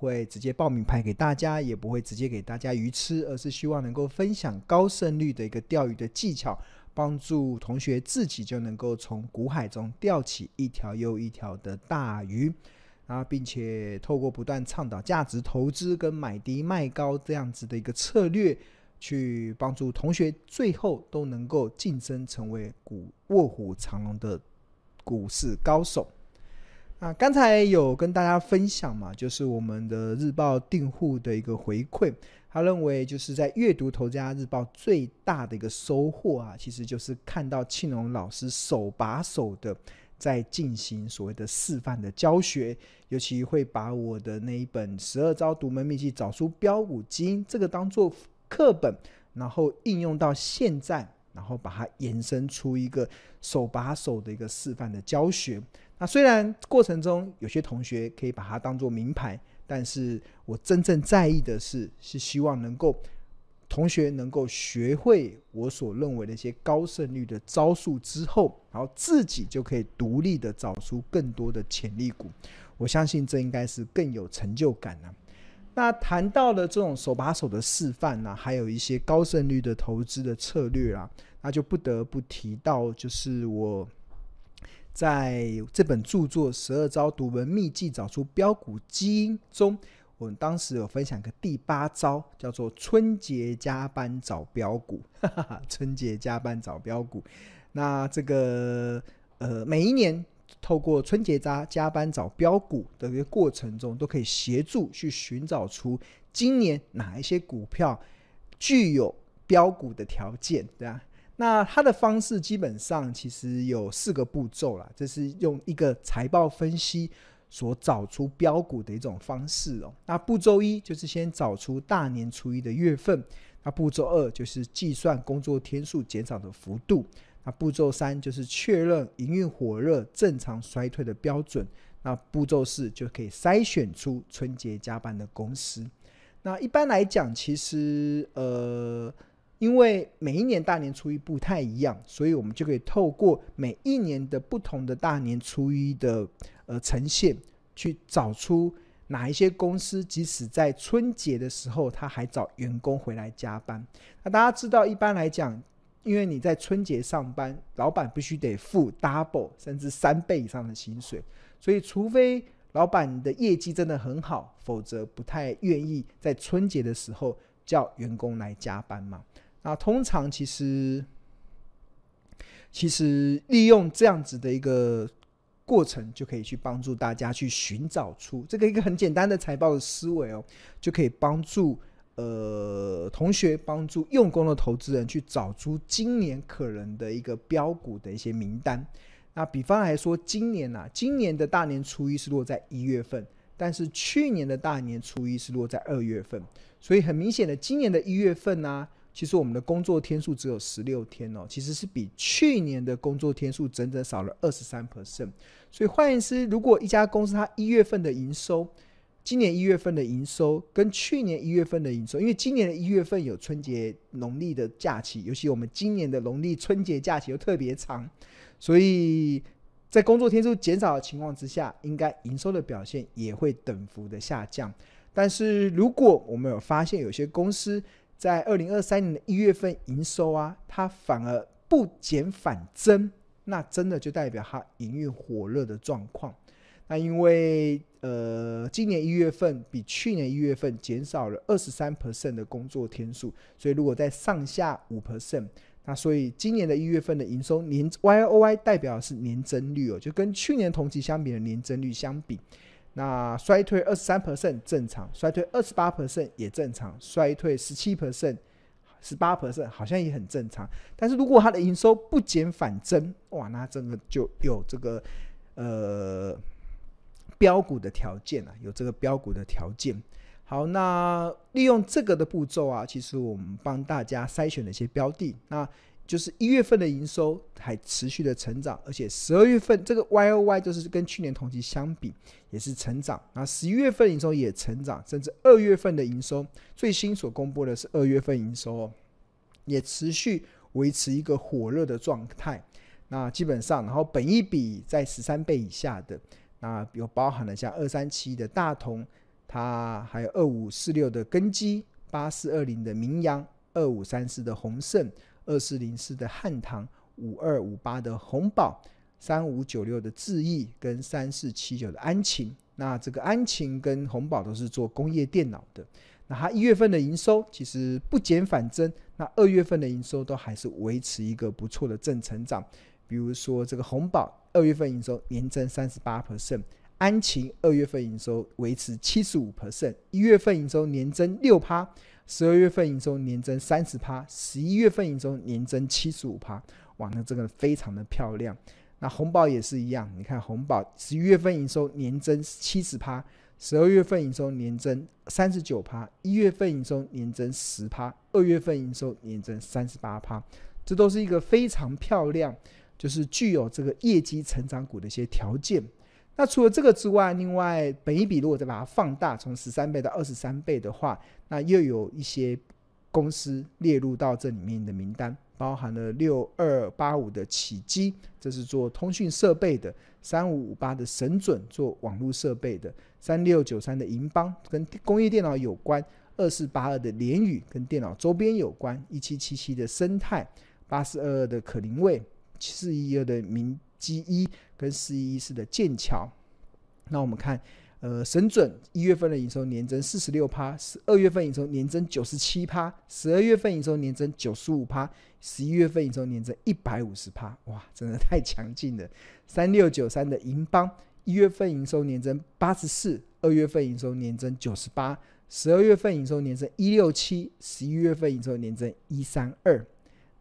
会直接报名牌给大家，也不会直接给大家鱼吃，而是希望能够分享高胜率的一个钓鱼的技巧，帮助同学自己就能够从股海中钓起一条又一条的大鱼。啊，并且透过不断倡导价值投资跟买低卖高这样子的一个策略，去帮助同学最后都能够晋升成为股卧虎藏龙的股市高手。啊，刚才有跟大家分享嘛，就是我们的日报订户的一个回馈，他认为就是在阅读《头家日报》最大的一个收获啊，其实就是看到庆隆老师手把手的。在进行所谓的示范的教学，尤其会把我的那一本《十二招独门秘籍找出标股基因》这个当做课本，然后应用到现在，然后把它延伸出一个手把手的一个示范的教学。那虽然过程中有些同学可以把它当做名牌，但是我真正在意的是，是希望能够。同学能够学会我所认为的一些高胜率的招数之后，然后自己就可以独立的找出更多的潜力股。我相信这应该是更有成就感呢、啊。那谈到了这种手把手的示范呢、还有一些高胜率的投资的策略啊，那就不得不提到，就是我在这本著作《十二招独门秘技找出标股基因》中。我们当时有分享个第八招，叫做春节加班找标股。哈 哈哈，春节加班找标股，那这个呃，每一年透过春节加加班找标股的一个过程中，都可以协助去寻找出今年哪一些股票具有标股的条件，对啊，那它的方式基本上其实有四个步骤啦，这是用一个财报分析。所找出标股的一种方式哦。那步骤一就是先找出大年初一的月份。那步骤二就是计算工作天数减少的幅度。那步骤三就是确认营运火热、正常衰退的标准。那步骤四就可以筛选出春节加班的公司。那一般来讲，其实呃，因为每一年大年初一不太一样，所以我们就可以透过每一年的不同的大年初一的。呃，呈现去找出哪一些公司，即使在春节的时候，他还找员工回来加班。那大家知道，一般来讲，因为你在春节上班，老板必须得付 double 甚至三倍以上的薪水，所以除非老板的业绩真的很好，否则不太愿意在春节的时候叫员工来加班嘛。那通常其实，其实利用这样子的一个。过程就可以去帮助大家去寻找出这个一个很简单的财报的思维哦，就可以帮助呃同学帮助用功的投资人去找出今年可能的一个标股的一些名单。那比方来说，今年啊，今年的大年初一是落在一月份，但是去年的大年初一是落在二月份，所以很明显的，今年的一月份呢、其实我们的工作天数只有十六天哦，其实是比去年的工作天数整整少了二十三 percent。所以换言之，如果一家公司它一月份的营收，今年一月份的营收跟去年一月份的营收，因为今年的一月份有春节农历的假期，尤其我们今年的农历春节假期又特别长，所以在工作天数减少的情况之下，应该营收的表现也会等幅的下降。但是如果我们有发现有些公司，在二零二三年的一月份营收啊，它反而不减反增，那真的就代表它营运火热的状况。那因为呃，今年一月份比去年一月份减少了二十三 percent 的工作天数，所以如果在上下五 percent，那所以今年的一月份的营收年 Y O Y 代表的是年增率哦，就跟去年同期相比的年增率相比。那衰退二十三 percent 正常，衰退二十八 percent 也正常，衰退十七 percent、十八 percent 好像也很正常。但是如果它的营收不减反增，哇，那真的就有这个呃标股的条件啊，有这个标股的条件。好，那利用这个的步骤啊，其实我们帮大家筛选了一些标的。那就是一月份的营收还持续的成长，而且十二月份这个 Y O Y 就是跟去年同期相比也是成长，那十一月份营收也成长，甚至二月份的营收最新所公布的是二月份营收也持续维持一个火热的状态。那基本上，然后本益比在十三倍以下的，那有包含了像二三七的大同，它还有二五四六的根基，八四二零的名扬，二五三四的鸿盛，二四零四的汉唐，五二五八的红宝，三五九六的智易，跟三四七九的安勤。那这个安勤跟红宝都是做工业电脑的。那它一月份的营收其实不减反增，那二月份的营收都还是维持一个不错的正成长。比如说这个红宝二月份营收年增三十八 percent。安勤二月份营收维持七十五 percent，一月份营收年增六趴，十二月份营收年增三十趴，十一月份营收年增七十五趴，哇，那这个非常的漂亮。那红宝也是一样，你看红宝十一月份营收年增七十趴，十二月份营收年增三十九趴，一月份营收年增十趴，二月份营收年增三十八趴，这都是一个非常漂亮，就是具有这个业绩成长股的一些条件。那除了这个之外，另外本一比如果再把它放大，从十三倍到二十三倍的话，那又有一些公司列入到这里面的名单，包含了六二八五的启碁，这是做通讯设备的；三五五八的神准，做网络设备的；三六九三的银邦，跟工业电脑有关；二四八二的联宇，跟电脑周边有关；一七七七的生态，八四二二的可灵卫，七四一二的明基一。跟四一一四的剑桥，那我们看，呃，神准一月份的营收年增四十六趴，十二月份营收年增九十七趴，十二月份营收年增九十五趴，十一月份营收年增一百五十趴，哇，真的太强劲了。三六九三的银邦一月份营收年增八十四，二月份营收年增九十八，十二月份营收年增一六七，十一月份营收年增一三二。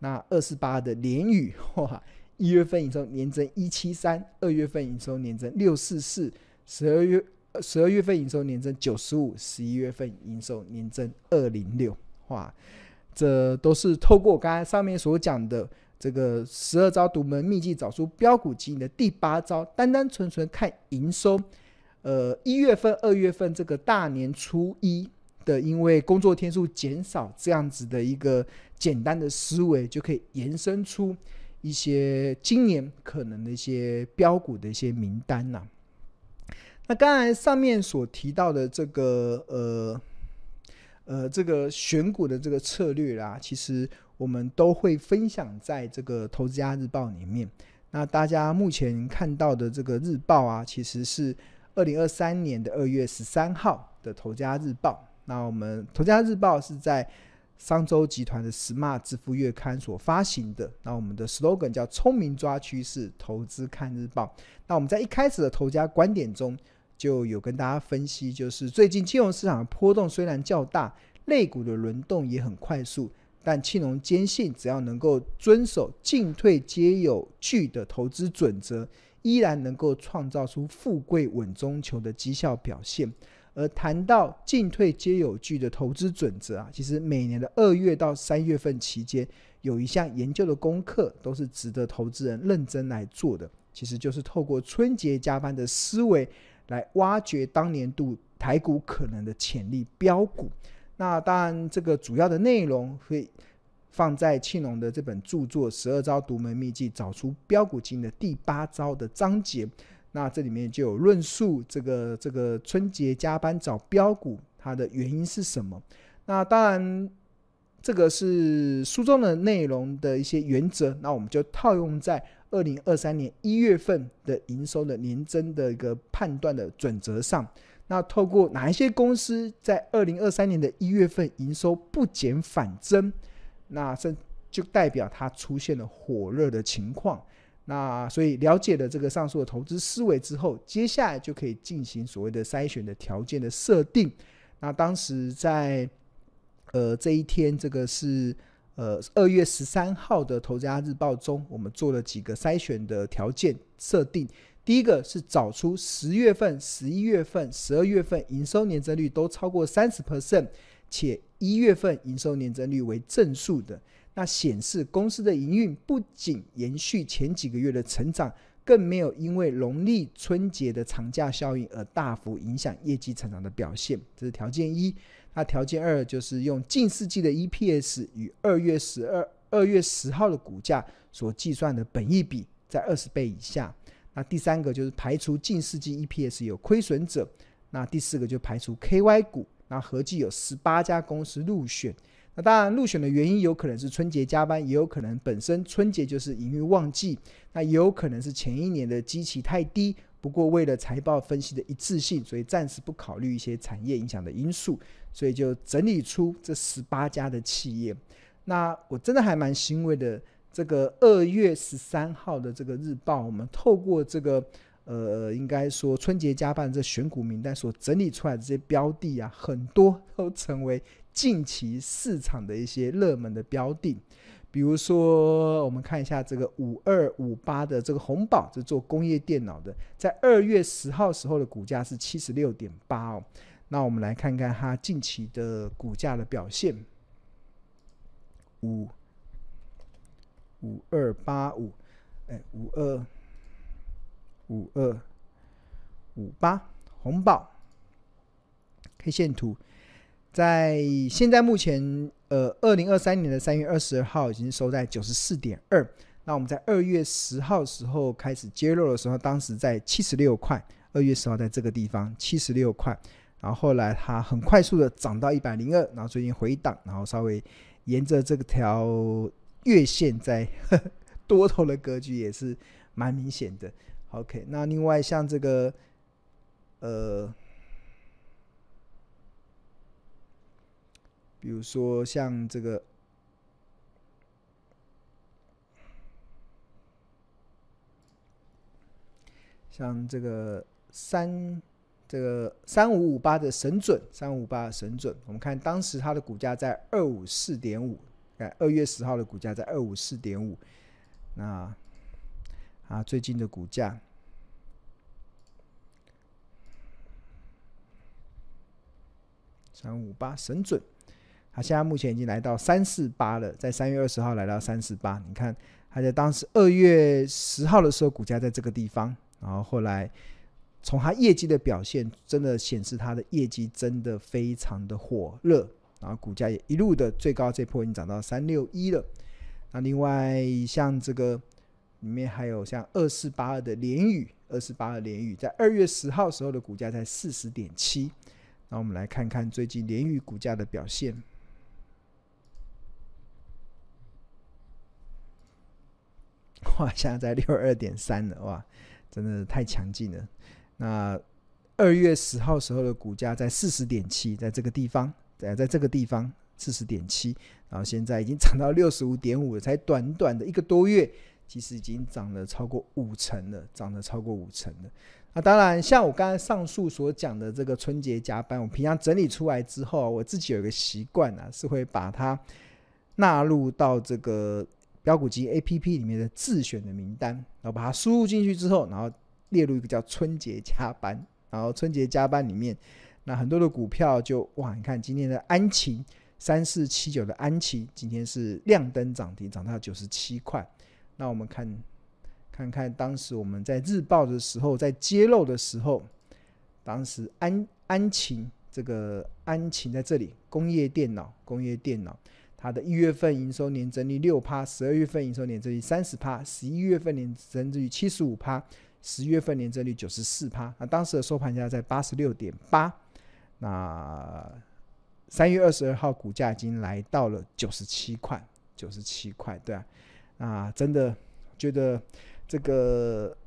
那二四八的联宇，哇。一月份营收年增一七三，二月份营收年增六四四，十二月十二月份营收年增九十五，十一月份营收年增二零六，哇，这都是透过我刚才上面所讲的这个十二招独门秘籍找出标股基因的第八招，单单纯纯看营收，呃，一月份、二月份这个大年初一的，因为工作天数减少这样子的一个简单的思维，就可以延伸出。一些今年可能的一些标股的一些名单呐、那刚才上面所提到的这个呃呃这个选股的这个策略啦，其实我们都会分享在这个投资家日报里面。那大家目前看到的这个日报啊，其实是二零二三年的二月十三号的投家日报。那我们投家日报是在。商周集团的 Smart 支付月刊所发行的，那我们的 slogan 叫“聪明抓趋势，投资看日报”。那我们在一开始的投家观点中就有跟大家分析，就是最近金融市场的波动虽然较大，类股的轮动也很快速，但庆隆坚信，只要能够遵守进退皆有据的投资准则，依然能够创造出富贵稳中求的绩效表现。而谈到进退皆有据的投资准则啊，其实每年的二月到三月份期间，有一项研究的功课都是值得投资人认真来做的。其实就是透过春节加班的思维来挖掘当年度台股可能的潜力标股。那当然，这个主要的内容会放在庆隆的这本著作《十二招独门秘籍找出标股金》的第八招的章节。那这里面就有论述这个这个春节加班找标股，它的原因是什么？那当然，这个是书中的内容的一些原则。那我们就套用在二零二三年一月份的营收的年增的一个判断的准则上。那透过哪一些公司在二零二三年的一月份营收不减反增，那这就代表它出现了火热的情况。那所以了解了这个上述的投资思维之后，接下来就可以进行所谓的筛选的条件的设定。那当时在呃这一天，这个是呃二月十三号的《投资家日报》中，我们做了几个筛选的条件设定。第一个是找出十月份、十一月份、十二月份营收年增率都超过三十 percent，且一月份营收年增率为正数的。那显示公司的营运不仅延续前几个月的成长，更没有因为农历春节的长假效应而大幅影响业绩成长的表现。这是条件一。那条件二就是用近世纪的 EPS 与二月十二、二月十号的股价所计算的本益比在二十倍以下。那第三个就是排除近世纪 EPS 有亏损者。那第四个就排除 KY 股，那合计有十八家公司入选。当然入选的原因有可能是春节加班，也有可能本身春节就是营运旺季，那也有可能是前一年的基期太低。不过为了财报分析的一致性，所以暂时不考虑一些产业影响的因素，所以就整理出这十八家的企业。那我真的还蛮欣慰的。这个二月十三号的这个日报，我们透过这个呃，应该说春节加班这选股名单所整理出来的这些标的啊，很多都成为近期市场的一些热门的标的。比如说，我们看一下这个五二五八的这个红宝，是做工业电脑的，在二月十号时候的股价是七十六点八哦。那我们来看看它近期的股价的表现，五。五二八五，哎，五二五二五八，红宝 K 线图，在现在目前，呃，二零二三年的三月二十二号已经收在九十四点二。那我们在二月十号时候开始揭露的时候，当时在七十六块。二月十号在这个地方七十六块，然后后来它很快速的涨到一百零二，然后最近回档，然后稍微沿着这条。月线在 多头的格局也是蛮明显的。OK，那另外像这个，呃，比如说像这个，像这个三这个三五五八的神准，三五五八的神准，我们看当时它的股价在二五四点五。二月十号的股价在二五四点五，那啊最近的股价三五八神准，它现在目前已经来到三四八了，在三月二十号来到三四八，你看它在当时二月十号的时候股价在这个地方，然后后来从它业绩的表现，真的显示它的业绩真的非常的火热。然后股价也一路的最高这波已经涨到三六一了。那另外像这个里面还有像二四八二的联宇，二四八二联宇在二月十号时候的股价在四十点七。那我们来看看最近联宇股价的表现。哇，现在在六二点三了，哇，真的太强劲了。那二月十号时候的股价在四十点七，在这个地方。在在这个地方四十点七，然后现在已经涨到六十五点五了，才短短的一个多月，其实已经涨了超过五成了，涨了超过五成了。那当然，像我刚才上述所讲的这个春节加班，我平常整理出来之后，我自己有一个习惯啊，是会把它纳入到这个标股机 APP 里面的自选的名单，然后把它输入进去之后，然后列入一个叫春节加班，然后春节加班里面。那很多的股票就哇，你看今天的安琪三四七九的安琪，今天是亮灯涨停，涨到九十七块。那我们看看看当时我们在日报的时候，在揭露的时候，当时安安勤这个安勤在这里，工业电脑，工业电脑，它的一月份营收年增率六趴，十二月份营收年增率三十趴，十一月份年增率七十五趴，十月份年增率九十四趴。那当时的收盘价在八十六点八。那三月二十二号股价已经来到了九十七块，九十七块，对啊，啊，真的觉得这个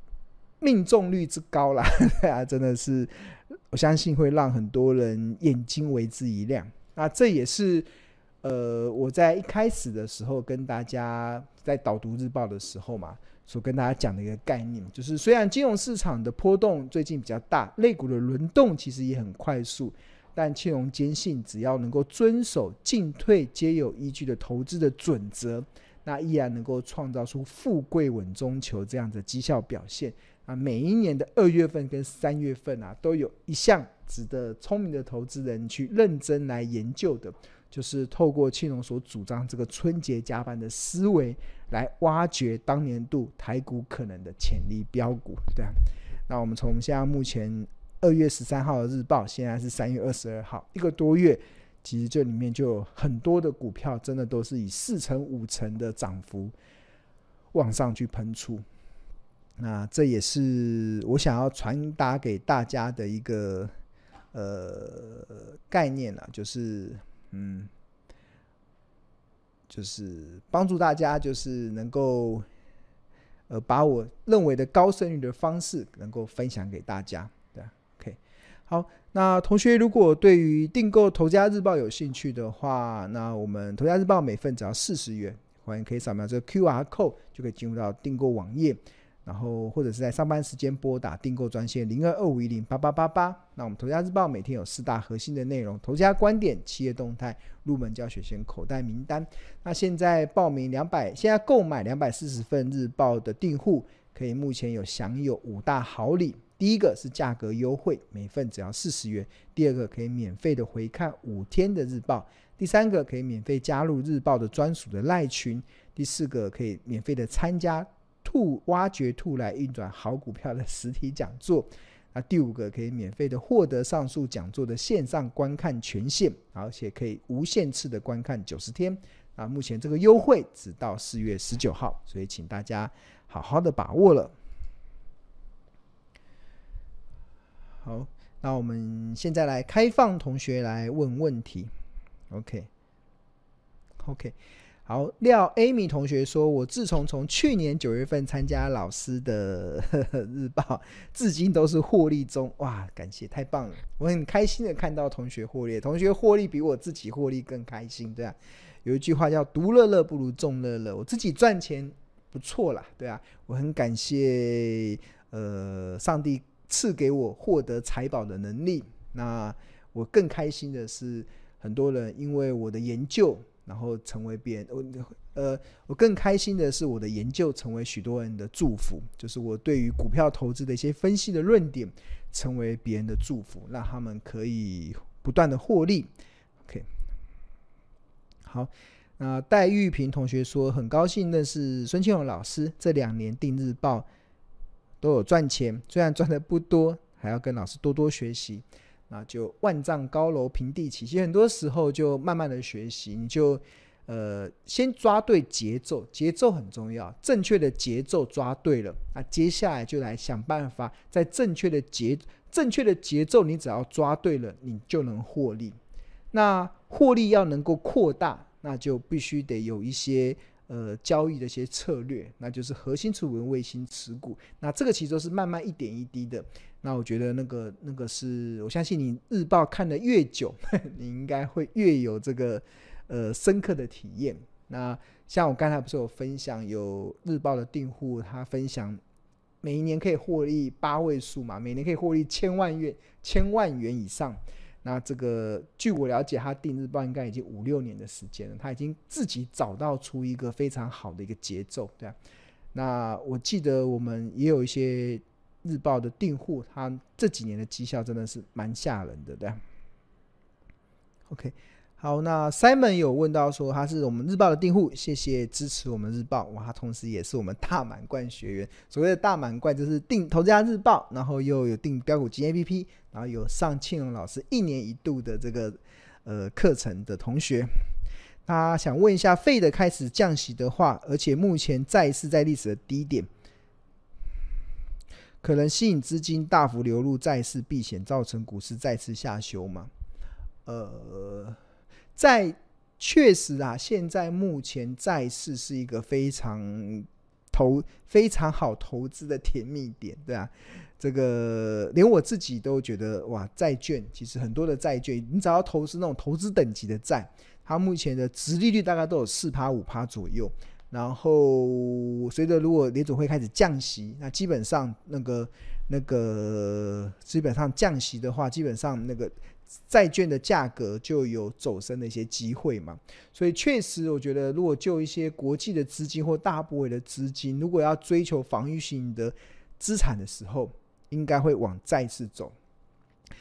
命中率之高啦，啊，真的是我相信会让很多人眼睛为之一亮。那这也是呃我在一开始的时候跟大家在导读日报的时候嘛，所跟大家讲的一个概念，就是虽然金融市场的波动最近比较大，类股的轮动其实也很快速，但庆荣坚信，只要能够遵守进退皆有依据的投资的准则，那依然能够创造出富贵稳中求这样的绩效表现。啊，每一年的二月份跟三月份啊，都有一项值得聪明的投资人去认真来研究的。就是透过庆隆所主张这个春节加班的思维，来挖掘当年度台股可能的潜力标股，对啊。那我们从现在目前二月十三号的日报，现在是三月二十二号，一个多月，其实这里面就很多的股票，真的都是以四成五成的涨幅往上去喷出。那这也是我想要传达给大家的一个呃概念啊，就是嗯，就是帮助大家，就是能够呃把我认为的高胜率的方式能够分享给大家。对，OK，好，那同学如果对于订购《头家日报》有兴趣的话，那我们《头家日报》每份只要四十元，欢迎可以扫描这个 QR code 就可以进入到订购网页。然后或者是在上班时间拨打订购专线零二二五一零八八八八。那我们头家日报每天有四大核心的内容：头家观点、企业动态、入门教学先口袋名单。那现在报名两百，现在购买两百四十份日报的订户，可以目前有享有五大好礼。第一个是价格优惠，每份只要四十元；第二个可以免费的回看五天的日报；第三个可以免费加入日报的专属的赖群；第四个可以免费的参加。兔挖掘兔来运转好股票的实体讲座，那第五个可以免费的获得上述讲座的线上观看权限，而且可以无限次的观看九十天。啊，目前这个优惠只到四月十九号，所以请大家好好的把握了。好，那我们现在来开放同学来问问题。OK，OK。好，廖 Amy 同学说：“我自从从去年九月份参加老师的呵 呵日报，至今都是获利中。哇，感谢，太棒了！我很开心的看到同学获利，同学获利比我自己获利更开心，对啊。有一句话叫‘独乐乐不如众乐乐’，我自己赚钱不错啦，对啊。我很感谢，呃，上帝赐给我获得财宝的能力。那我更开心的是，很多人因为我的研究。”然后成为别人，我呃，我更开心的是我的研究成为许多人的祝福，就是我对于股票投资的一些分析的论点，成为别人的祝福，让他们可以不断的获利。OK，好，那戴玉平同学说很高兴认识孙庆勇老师，这两年订日报都有赚钱，虽然赚的不多，还要跟老师多多学习。那就万丈高楼平地起，其实很多时候就慢慢的学习，你就呃先抓对节奏，节奏很重要，正确的节奏抓对了，那接下来就来想办法在正确的节正确的节奏，你只要抓对了，你就能获利。那获利要能够扩大，那就必须得有一些呃交易的一些策略，那就是核心持股卫星持股，那这个其实都是慢慢一点一滴的。那我觉得那个那个是我相信你日报看得越久，你应该会越有这个呃深刻的体验。那像我刚才不是有分享有日报的订户，他分享每一年可以获利八位数嘛，每年可以获利千万元千万元以上。那这个据我了解，他订日报应该已经五六年的时间了，他已经自己找到出一个非常好的一个节奏，对啊。那我记得我们也有一些。日报的订户，他这几年的绩效真的是蛮吓人的，对。OK，好，那 Simon 有问到说他是我们日报的订户，谢谢支持我们日报，哇，他同时也是我们大满贯学员。所谓的大满贯就是订头家日报，然后又有订标股金 APP，然后有上庆荣老师一年一度的这个呃课程的同学。他想问一下费的开始降息的话，而且目前债市在历史的低点。可能吸引资金大幅流入债市避险，造成股市再次下修吗？呃，在确实啊，现在目前债市是一个非常投非常好投资的甜蜜点，对啊，这个连我自己都觉得哇，债券其实很多的债券，你只要投资那种投资等级的债，它目前的殖利率大概都有四趴五趴左右。然后，随着如果联总会开始降息，那基本上那个那个基本上降息的话，基本上那个债券的价格就有走升的一些机会嘛。所以确实，我觉得如果就一些国际的资金或大部位的资金，如果要追求防御性的资产的时候，应该会往债市走。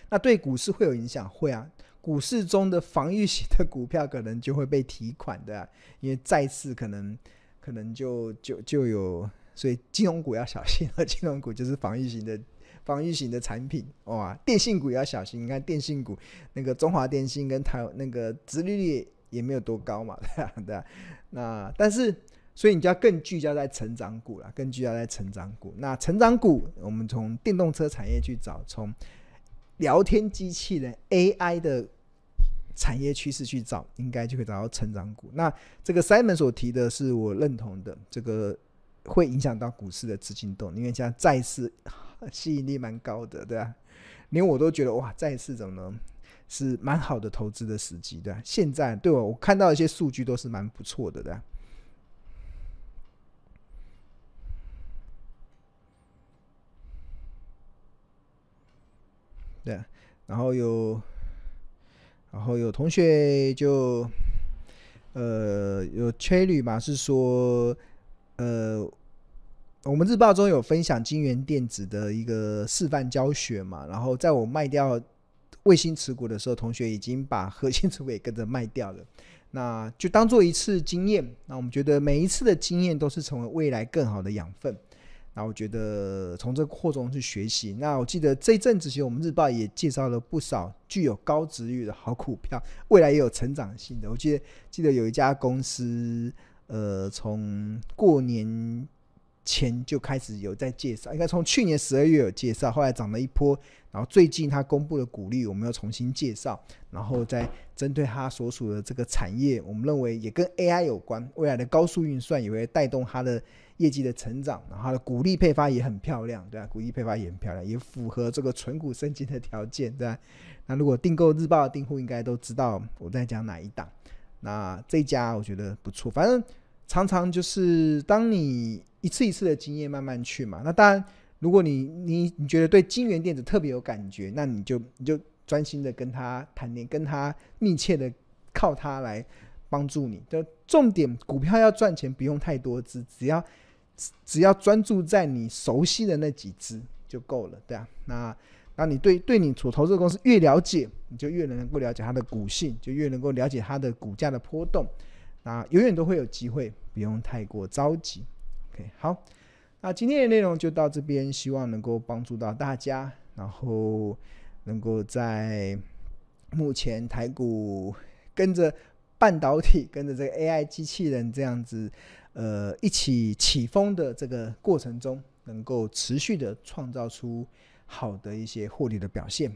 那对股市会有影响？会啊，股市中的防御型的股票可能就会被提款的，因为债市可能。可能就就就有，所以金融股要小心了。金融股就是防御型的防御型的产品哇，电信股也要小心。你看电信股那个中华电信跟台那个殖利率也没有多高嘛，对啊，对啊。那但是所以你就要更聚焦在成长股了，更聚焦在成长股。那成长股，我们从电动车产业去找，从聊天机器人 AI 的产业趋势去找，应该就可以找到成长股。那这个 Simon 所提的是我认同的，这个会影响到股市的资金动，因为像债市吸引力蛮高的，对、啊？连我都觉得哇，债市怎么能是蛮好的投资的时机，对吧、啊？现在对我我看到一些数据都是蛮不错的，对吧、啊？对，然后有，然后有同学就，呃，有吹旅嘛，是说，呃，我们日报中有分享金元电子的一个示范教学嘛，然后在我卖掉卫星持股的时候，同学已经把核心持股也跟着卖掉了，那就当做一次经验，那我们觉得每一次的经验都是成为未来更好的养分。那我觉得从这个过程中去学习。那我记得这一阵子，其实我们日报也介绍了不少具有高值率的好股票，未来也有成长性的。我记得记得有一家公司，呃，从过年前就开始有在介绍，应该从去年十二月有介绍，后来涨了一波，然后最近他公布的股利，我们又重新介绍，然后再针对他所属的这个产业，我们认为也跟 AI 有关，未来的高速运算也会带动它的。业绩的成长，然后它的股利配发也很漂亮，对吧？股利配发也很漂亮，也符合这个存股升级的条件，对吧？那如果订购日报的订户应该都知道我在讲哪一档。那这家我觉得不错，反正常常就是当你一次一次的经验慢慢去嘛。那当然，如果你你你觉得对金元电子特别有感觉，那你就你就专心的跟他谈点，跟他密切的靠他来帮助你。的重点，股票要赚钱不用太多支，只要。只要专注在你熟悉的那几只就够了，对啊。那那你对对你所投资的公司越了解，你就越能够了解它的股性，就越能够了解它的股价的波动。那永远都会有机会，不用太过着急。OK，好，那今天的内容就到这边，希望能够帮助到大家，然后能够在目前台股跟着半导体、跟着这个 AI 机器人这样子。呃，一起起风的这个过程中，能够持续的创造出好的一些获利的表现。